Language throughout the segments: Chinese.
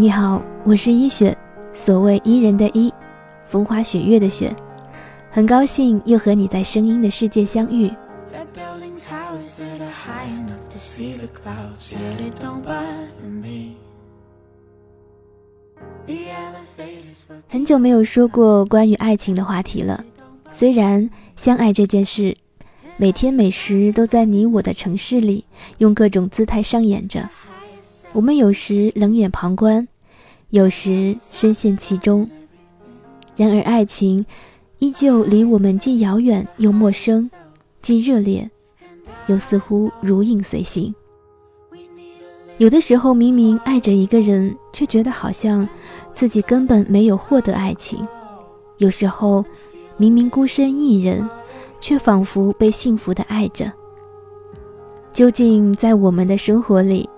嗨，你好，我是一雪，所谓伊人的伊，风花雪月的雪，很高兴又和你在声音的世界相遇。很久没有说过关于爱情的话题了，虽然相爱这件事，每天每时都在你我的城市里用各种姿态上演着。我们有时冷眼旁观，有时深陷其中。然而，爱情依旧离我们既遥远又陌生，既热烈又似乎如影随形。有的时候，明明爱着一个人，却觉得好像自己根本没有获得爱情；有时候，明明孤身一人，却仿佛被幸福的爱着。究竟在我们的生活里？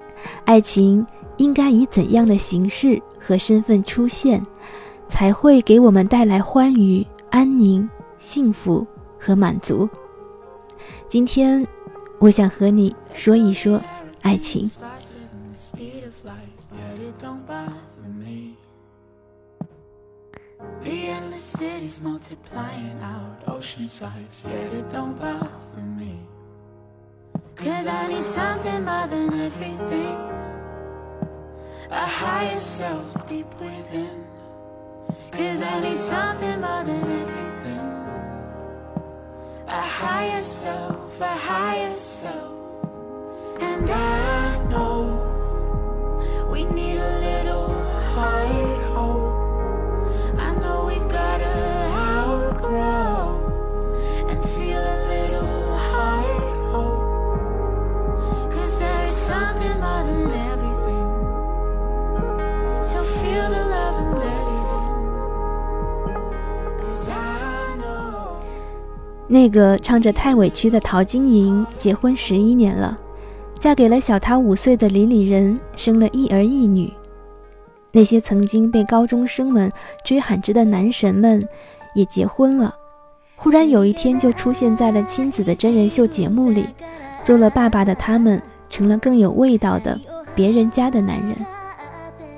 爱情应该以怎样的形式和身份出现，才会给我们带来欢愉、安宁、幸福和满足？今天，我想和你说一说爱情。Cause I need something more than everything. A higher self deep within. Cause I need something more than everything. A higher self, a higher self. And I 那个唱着太委屈的陶晶莹结婚十一年了，嫁给了小她五岁的李李仁，生了一儿一女。那些曾经被高中生们追喊着的男神们，也结婚了。忽然有一天，就出现在了亲子的真人秀节目里，做了爸爸的他们。成了更有味道的别人家的男人，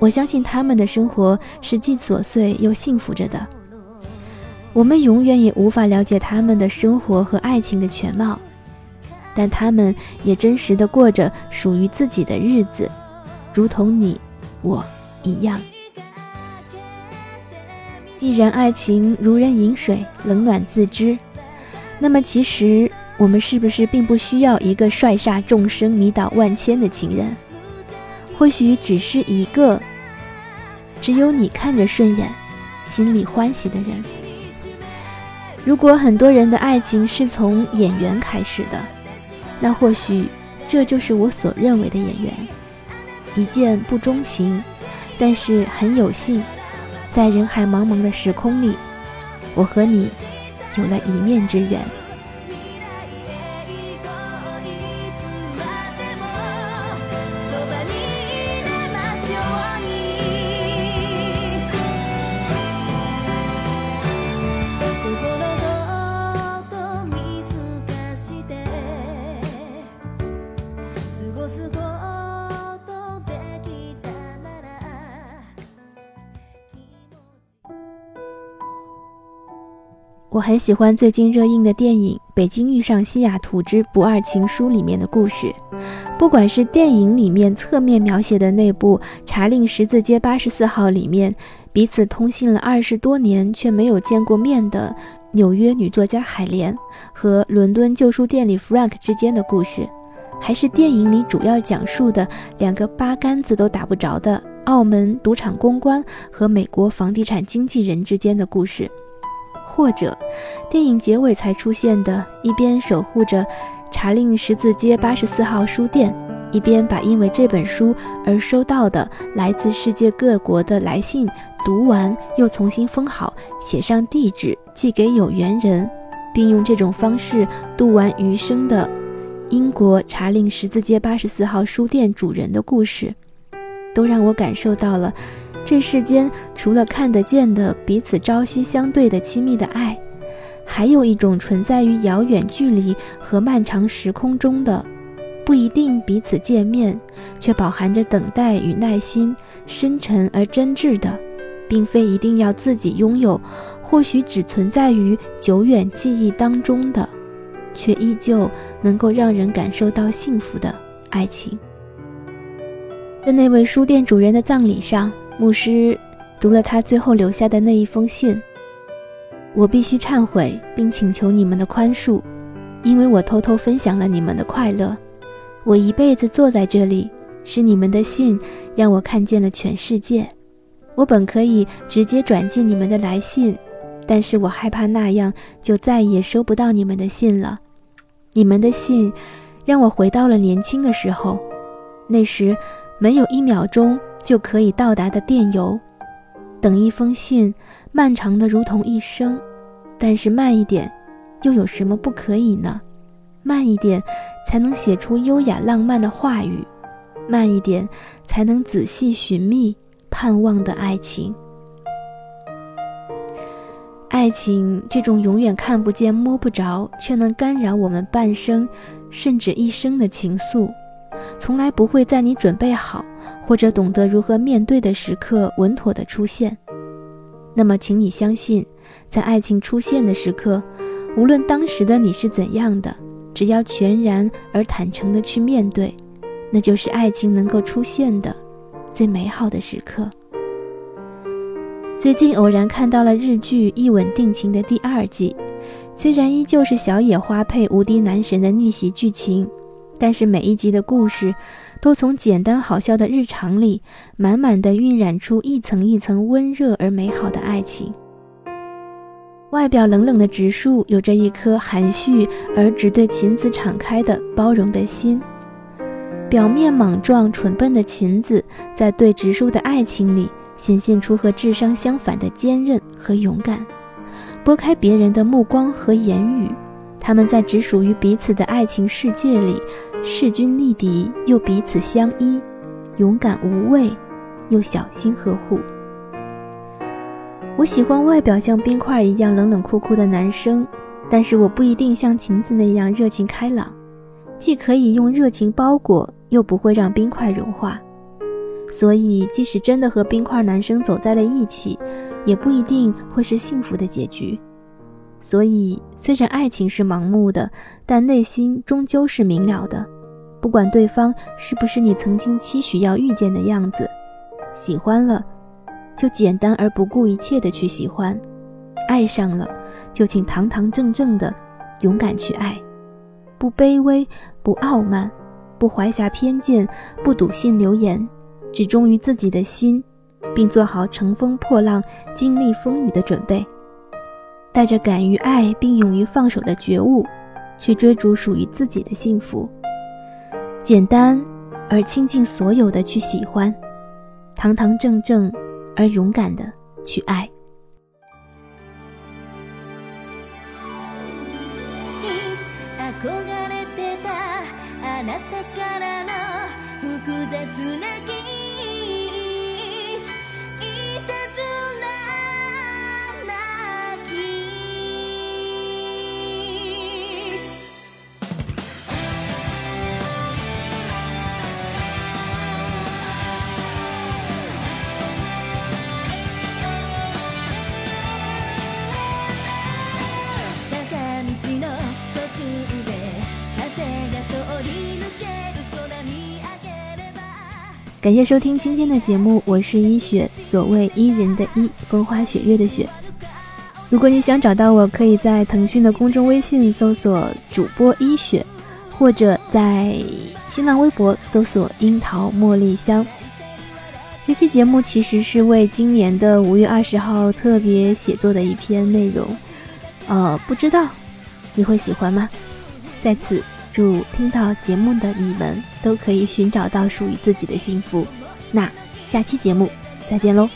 我相信他们的生活是既琐碎又幸福着的。我们永远也无法了解他们的生活和爱情的全貌，但他们也真实的过着属于自己的日子，如同你我一样。既然爱情如人饮水，冷暖自知，那么其实。我们是不是并不需要一个帅煞众生、迷倒万千的情人？或许只是一个只有你看着顺眼、心里欢喜的人。如果很多人的爱情是从演员开始的，那或许这就是我所认为的演员。一见不钟情，但是很有幸，在人海茫茫的时空里，我和你有了一面之缘。我很喜欢最近热映的电影《北京遇上西雅图之不二情书》里面的故事，不管是电影里面侧面描写的那部查令十字街八十四号里面彼此通信了二十多年却没有见过面的纽约女作家海莲和伦敦旧书店里 Frank 之间的故事，还是电影里主要讲述的两个八竿子都打不着的澳门赌场公关和美国房地产经纪人之间的故事。或者，电影结尾才出现的，一边守护着查令十字街八十四号书店，一边把因为这本书而收到的来自世界各国的来信读完，又重新封好，写上地址寄给有缘人，并用这种方式度完余生的英国查令十字街八十四号书店主人的故事，都让我感受到了。这世间除了看得见的彼此朝夕相对的亲密的爱，还有一种存在于遥远距离和漫长时空中的不一定彼此见面，却饱含着等待与耐心，深沉而真挚的，并非一定要自己拥有，或许只存在于久远记忆当中的，却依旧能够让人感受到幸福的爱情。在那位书店主人的葬礼上，牧师读了他最后留下的那一封信。我必须忏悔，并请求你们的宽恕，因为我偷偷分享了你们的快乐。我一辈子坐在这里，是你们的信让我看见了全世界。我本可以直接转寄你们的来信，但是我害怕那样就再也收不到你们的信了。你们的信让我回到了年轻的时候，那时没有一秒钟就可以到达的电邮。等一封信，漫长的如同一生，但是慢一点，又有什么不可以呢？慢一点，才能写出优雅浪漫的话语；慢一点，才能仔细寻觅盼望的爱情。爱情这种永远看不见、摸不着，却能干扰我们半生甚至一生的情愫。从来不会在你准备好或者懂得如何面对的时刻稳妥的出现。那么，请你相信，在爱情出现的时刻，无论当时的你是怎样的，只要全然而坦诚的去面对，那就是爱情能够出现的最美好的时刻。最近偶然看到了日剧《一吻定情》的第二季，虽然依旧是小野花配无敌男神的逆袭剧情。但是每一集的故事，都从简单好笑的日常里，满满的晕染出一层一层温热而美好的爱情。外表冷冷的直树，有着一颗含蓄而只对琴子敞开的包容的心；表面莽撞蠢笨的琴子，在对直树的爱情里，显现出和智商相反的坚韧和勇敢，拨开别人的目光和言语。他们在只属于彼此的爱情世界里，势均力敌又彼此相依，勇敢无畏又小心呵护。我喜欢外表像冰块一样冷冷酷酷的男生，但是我不一定像晴子那样热情开朗，既可以用热情包裹，又不会让冰块融化。所以，即使真的和冰块男生走在了一起，也不一定会是幸福的结局。所以，虽然爱情是盲目的，但内心终究是明了的。不管对方是不是你曾经期许要遇见的样子，喜欢了，就简单而不顾一切的去喜欢；爱上了，就请堂堂正正的勇敢去爱，不卑微，不傲慢，不怀下偏见，不笃信流言，只忠于自己的心，并做好乘风破浪、经历风雨的准备。带着敢于爱并勇于放手的觉悟，去追逐属于自己的幸福。简单而倾尽所有的去喜欢，堂堂正正而勇敢的去爱。感谢收听今天的节目，我是一雪，所谓伊人的伊，风花雪月的雪。如果你想找到我，可以在腾讯的公众微信搜索主播一雪，或者在新浪微博搜索樱桃茉莉香。这期节目其实是为今年的五月二十号特别写作的一篇内容，呃，不知道你会喜欢吗？在此。祝听到节目的你们都可以寻找到属于自己的幸福。那下期节目再见喽。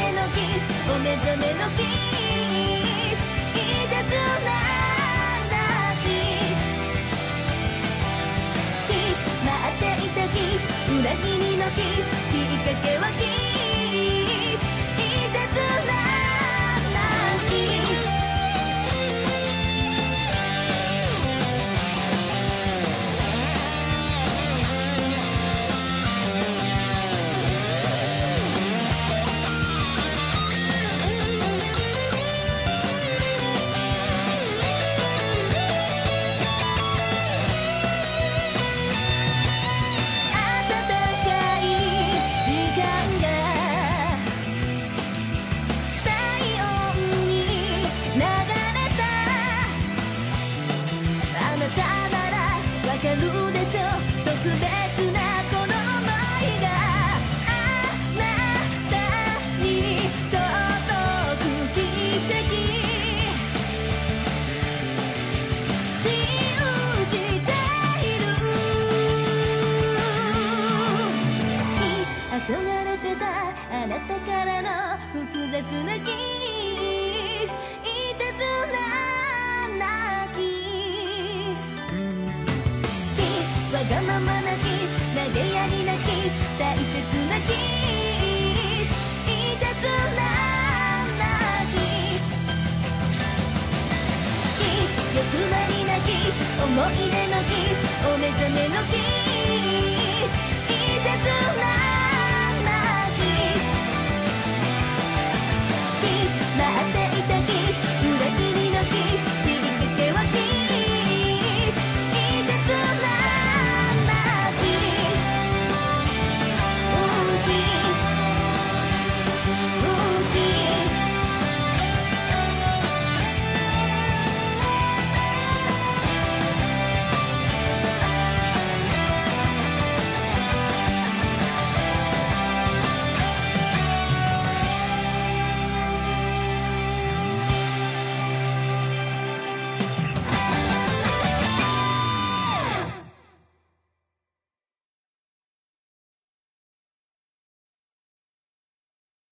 けのキスお目覚めのキスいたずらなキスキス待っていたキス裏切りのキスきっかけはキス